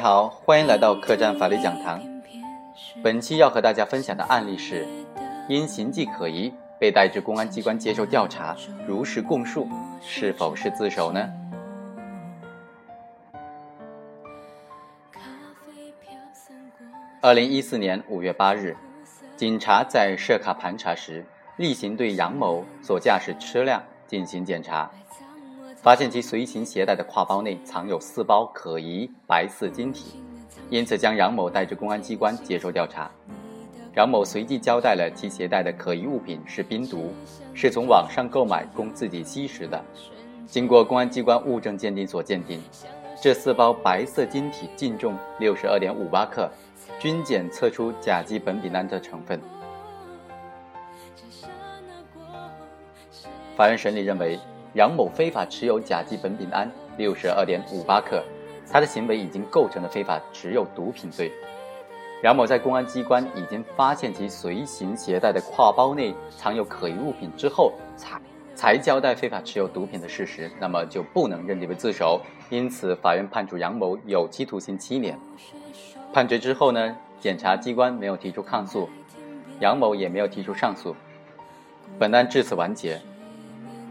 好，欢迎来到客栈法律讲堂。本期要和大家分享的案例是：因形迹可疑被带至公安机关接受调查，如实供述，是否是自首呢？二零一四年五月八日，警察在设卡盘查时，例行对杨某所驾驶车辆进行检查。发现其随行携带的挎包内藏有四包可疑白色晶体，因此将杨某带至公安机关接受调查。杨某随即交代了其携带的可疑物品是冰毒，是从网上购买供自己吸食的。经过公安机关物证鉴定所鉴定，这四包白色晶体净重六十二点五八克，均检测出甲基苯丙胺的成分。法院审理认为。杨某非法持有甲基苯丙胺六十二点五八克，他的行为已经构成了非法持有毒品罪。杨某在公安机关已经发现其随行携带的挎包内藏有可疑物品之后，才才交代非法持有毒品的事实，那么就不能认定为自首。因此，法院判处杨某有期徒刑七年。判决之后呢，检察机关没有提出抗诉，杨某也没有提出上诉，本案至此完结。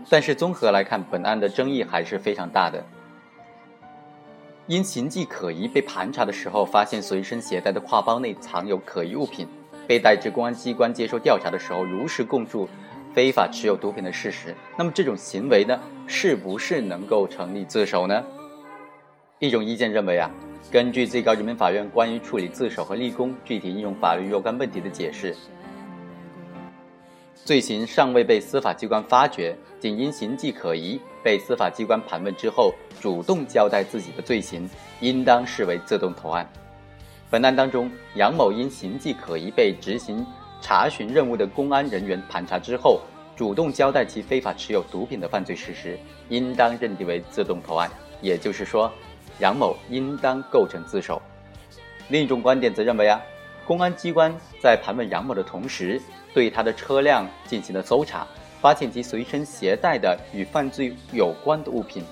但是综合来看，本案的争议还是非常大的。因形迹可疑被盘查的时候，发现随身携带的挎包内藏有可疑物品，被带至公安机关接受调查的时候，如实供述非法持有毒品的事实。那么这种行为呢，是不是能够成立自首呢？一种意见认为啊，根据最高人民法院关于处理自首和立功具体应用法律若干问题的解释。罪行尚未被司法机关发觉，仅因形迹可疑被司法机关盘问之后，主动交代自己的罪行，应当视为自动投案。本案当中，杨某因形迹可疑被执行查询任务的公安人员盘查之后，主动交代其非法持有毒品的犯罪事实，应当认定为自动投案。也就是说，杨某应当构成自首。另一种观点则认为啊，公安机关在盘问杨某的同时。对他的车辆进行了搜查，发现其随身携带的与犯罪有关的物品。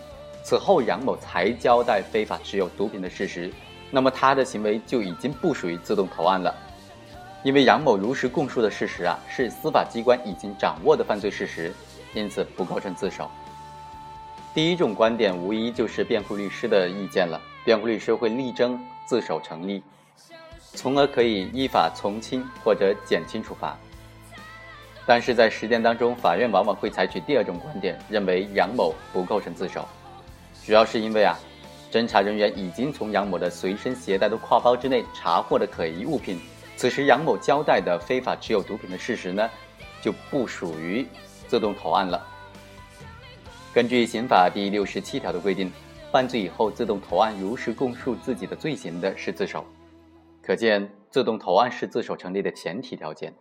此后，杨某才交代非法持有毒品的事实，那么他的行为就已经不属于自动投案了，因为杨某如实供述的事实啊，是司法机关已经掌握的犯罪事实，因此不构成自首。第一种观点无疑就是辩护律师的意见了，辩护律师会力争自首成立，从而可以依法从轻或者减轻处罚。但是在实践当中，法院往往会采取第二种观点，认为杨某不构成自首，主要是因为啊，侦查人员已经从杨某的随身携带的挎包之内查获了可疑物品，此时杨某交代的非法持有毒品的事实呢，就不属于自动投案了。根据刑法第六十七条的规定，犯罪以后自动投案，如实供述自己的罪行的是自首，可见自动投案是自首成立的前提条件。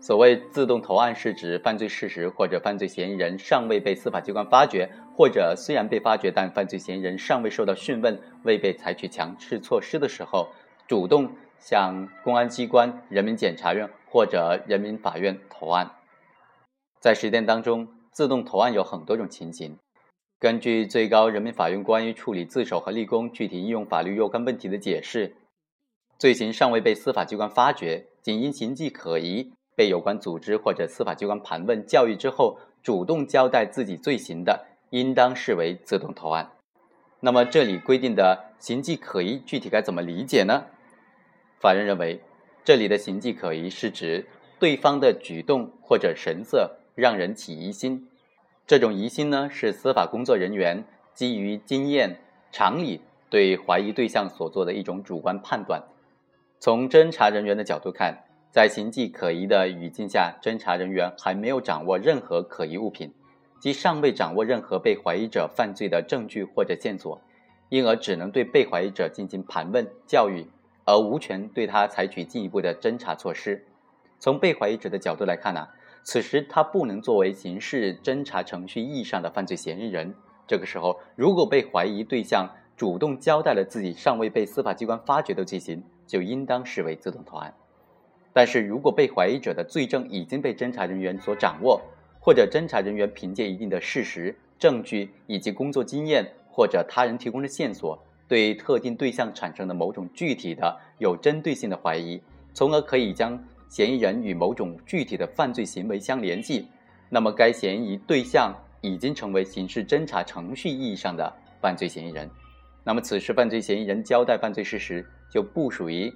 所谓自动投案，是指犯罪事实或者犯罪嫌疑人尚未被司法机关发觉，或者虽然被发觉，但犯罪嫌疑人尚未受到讯问，未被采取强制措施的时候，主动向公安机关、人民检察院或者人民法院投案。在实践当中，自动投案有很多种情形。根据最高人民法院关于处理自首和立功具体应用法律若干问题的解释，罪行尚未被司法机关发觉，仅因形迹可疑。被有关组织或者司法机关盘问教育之后，主动交代自己罪行的，应当视为自动投案。那么这里规定的形迹可疑，具体该怎么理解呢？法院认为，这里的形迹可疑是指对方的举动或者神色让人起疑心。这种疑心呢，是司法工作人员基于经验、常理对怀疑对象所做的一种主观判断。从侦查人员的角度看。在形迹可疑的语境下，侦查人员还没有掌握任何可疑物品，即尚未掌握任何被怀疑者犯罪的证据或者线索，因而只能对被怀疑者进行盘问教育，而无权对他采取进一步的侦查措施。从被怀疑者的角度来看呢，此时他不能作为刑事侦查程序意义上的犯罪嫌疑人。这个时候，如果被怀疑对象主动交代了自己尚未被司法机关发觉的罪行，就应当视为自动投案。但是如果被怀疑者的罪证已经被侦查人员所掌握，或者侦查人员凭借一定的事实、证据以及工作经验或者他人提供的线索，对特定对象产生的某种具体的、有针对性的怀疑，从而可以将嫌疑人与某种具体的犯罪行为相联系，那么该嫌疑对象已经成为刑事侦查程序意义上的犯罪嫌疑人。那么此时犯罪嫌疑人交代犯罪事实，就不属于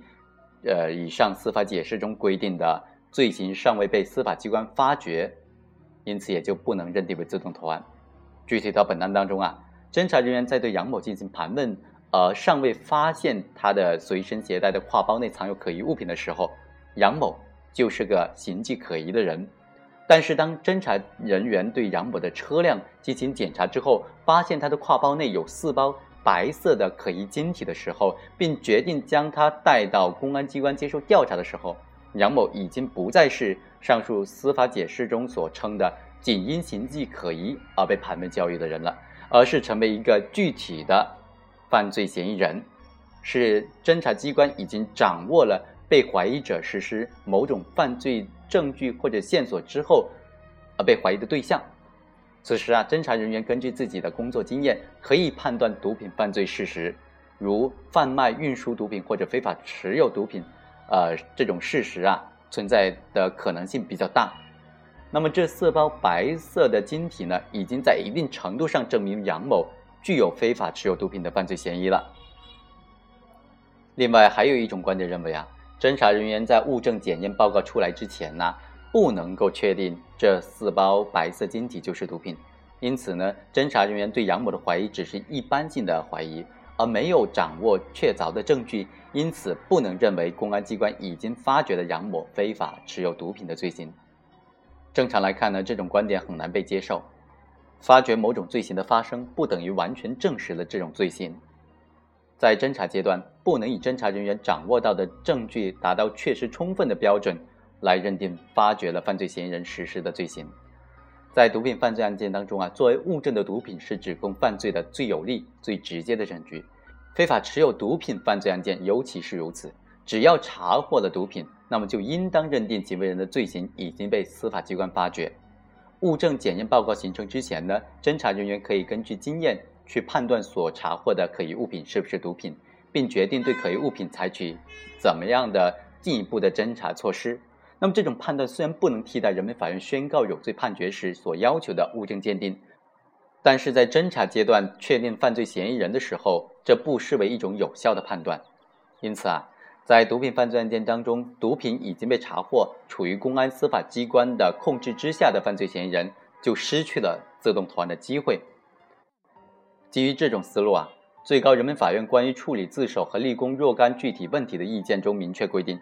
呃以上司法解释中规定的罪行尚未被司法机关发觉，因此也就不能认定为自动投案。具体到本案当中啊，侦查人员在对杨某进行盘问。而尚未发现他的随身携带的挎包内藏有可疑物品的时候，杨某就是个形迹可疑的人。但是，当侦查人员对杨某的车辆进行检查之后，发现他的挎包内有四包白色的可疑晶体的时候，并决定将他带到公安机关接受调查的时候，杨某已经不再是上述司法解释中所称的仅因形迹可疑而被盘问教育的人了，而是成为一个具体的。犯罪嫌疑人是侦查机关已经掌握了被怀疑者实施某种犯罪证据或者线索之后，而被怀疑的对象。此时啊，侦查人员根据自己的工作经验，可以判断毒品犯罪事实，如贩卖、运输毒品或者非法持有毒品，呃，这种事实啊存在的可能性比较大。那么这四包白色的晶体呢，已经在一定程度上证明杨某。具有非法持有毒品的犯罪嫌疑了。另外，还有一种观点认为啊，侦查人员在物证检验报告出来之前呢，不能够确定这四包白色晶体就是毒品，因此呢，侦查人员对杨某的怀疑只是一般性的怀疑，而没有掌握确凿的证据，因此不能认为公安机关已经发觉了杨某非法持有毒品的罪行。正常来看呢，这种观点很难被接受。发觉某种罪行的发生，不等于完全证实了这种罪行。在侦查阶段，不能以侦查人员掌握到的证据达到确实充分的标准来认定发觉了犯罪嫌疑人实施的罪行。在毒品犯罪案件当中啊，作为物证的毒品是指控犯罪的最有力、最直接的证据。非法持有毒品犯罪案件尤其是如此。只要查获了毒品，那么就应当认定行为人的罪行已经被司法机关发觉。物证检验报告形成之前呢，侦查人员可以根据经验去判断所查获的可疑物品是不是毒品，并决定对可疑物品采取怎么样的进一步的侦查措施。那么，这种判断虽然不能替代人民法院宣告有罪判决时所要求的物证鉴定，但是在侦查阶段确定犯罪嫌疑人的时候，这不失为一种有效的判断。因此啊。在毒品犯罪案件当中，毒品已经被查获，处于公安司法机关的控制之下的犯罪嫌疑人就失去了自动投案的机会。基于这种思路啊，最高人民法院关于处理自首和立功若干具体问题的意见中明确规定，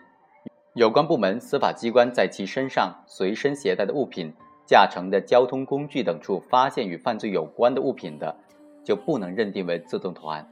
有关部门司法机关在其身上随身携带的物品、驾乘的交通工具等处发现与犯罪有关的物品的，就不能认定为自动投案。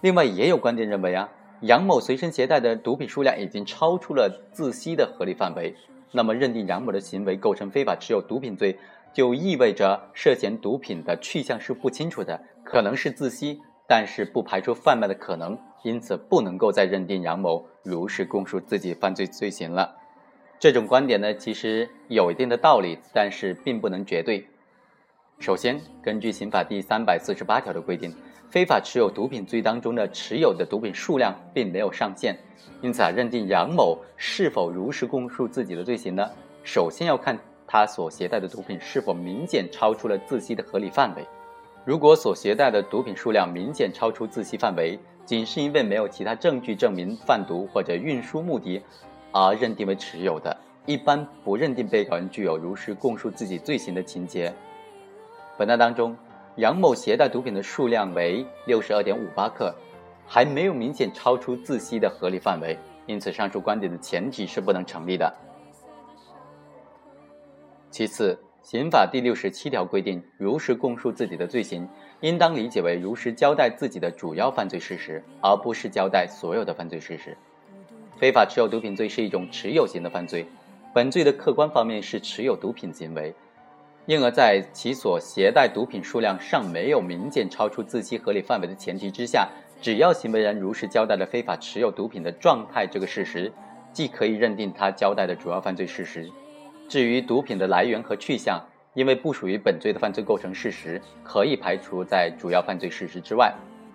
另外，也有观点认为啊。杨某随身携带的毒品数量已经超出了自吸的合理范围，那么认定杨某的行为构成非法持有毒品罪，就意味着涉嫌毒品的去向是不清楚的，可能是自吸，但是不排除贩卖的可能，因此不能够再认定杨某如实供述自己犯罪罪行了。这种观点呢，其实有一定的道理，但是并不能绝对。首先，根据刑法第三百四十八条的规定。非法持有毒品罪当中的持有的毒品数量并没有上限，因此啊，认定杨某是否如实供述自己的罪行呢？首先要看他所携带的毒品是否明显超出了自吸的合理范围。如果所携带的毒品数量明显超出自吸范围，仅是因为没有其他证据证明贩毒或者运输目的而认定为持有的，一般不认定被告人具有如实供述自己罪行的情节。本案当中。杨某携带毒品的数量为六十二点五八克，还没有明显超出自吸的合理范围，因此上述观点的前提是不能成立的。其次，刑法第六十七条规定，如实供述自己的罪行，应当理解为如实交代自己的主要犯罪事实，而不是交代所有的犯罪事实。非法持有毒品罪是一种持有型的犯罪，本罪的客观方面是持有毒品行为。因而，在其所携带毒品数量尚没有明显超出自吸合理范围的前提之下，只要行为人如实交代了非法持有毒品的状态这个事实，既可以认定他交代的主要犯罪事实。至于毒品的来源和去向，因为不属于本罪的犯罪构成事实，可以排除在主要犯罪事实之外。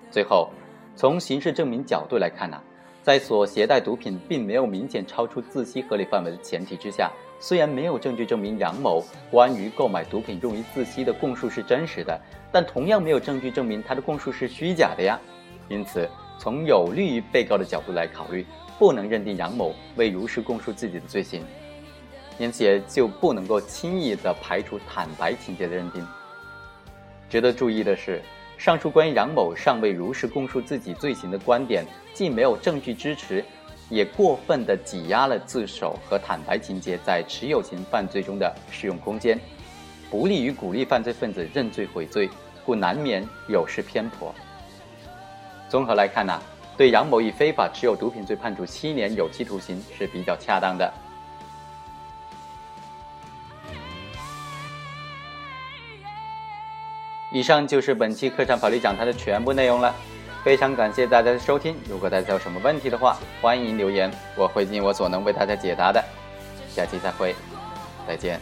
最后，从刑事证明角度来看呢，在所携带毒品并没有明显超出自吸合理范围的前提之下，虽然没有证据证明杨某关于购买毒品用于自吸的供述是真实的，但同样没有证据证明他的供述是虚假的呀。因此，从有利于被告的角度来考虑，不能认定杨某未如实供述自己的罪行，因此也就不能够轻易的排除坦白情节的认定。值得注意的是。上述关于杨某尚未如实供述自己罪行的观点，既没有证据支持，也过分的挤压了自首和坦白情节在持有型犯罪中的适用空间，不利于鼓励犯罪分子认罪悔罪，故难免有失偏颇。综合来看呢，对杨某以非法持有毒品罪判处七年有期徒刑是比较恰当的。以上就是本期课程法律讲坛的全部内容了，非常感谢大家的收听。如果大家有什么问题的话，欢迎留言，我会尽我所能为大家解答的。下期再会，再见。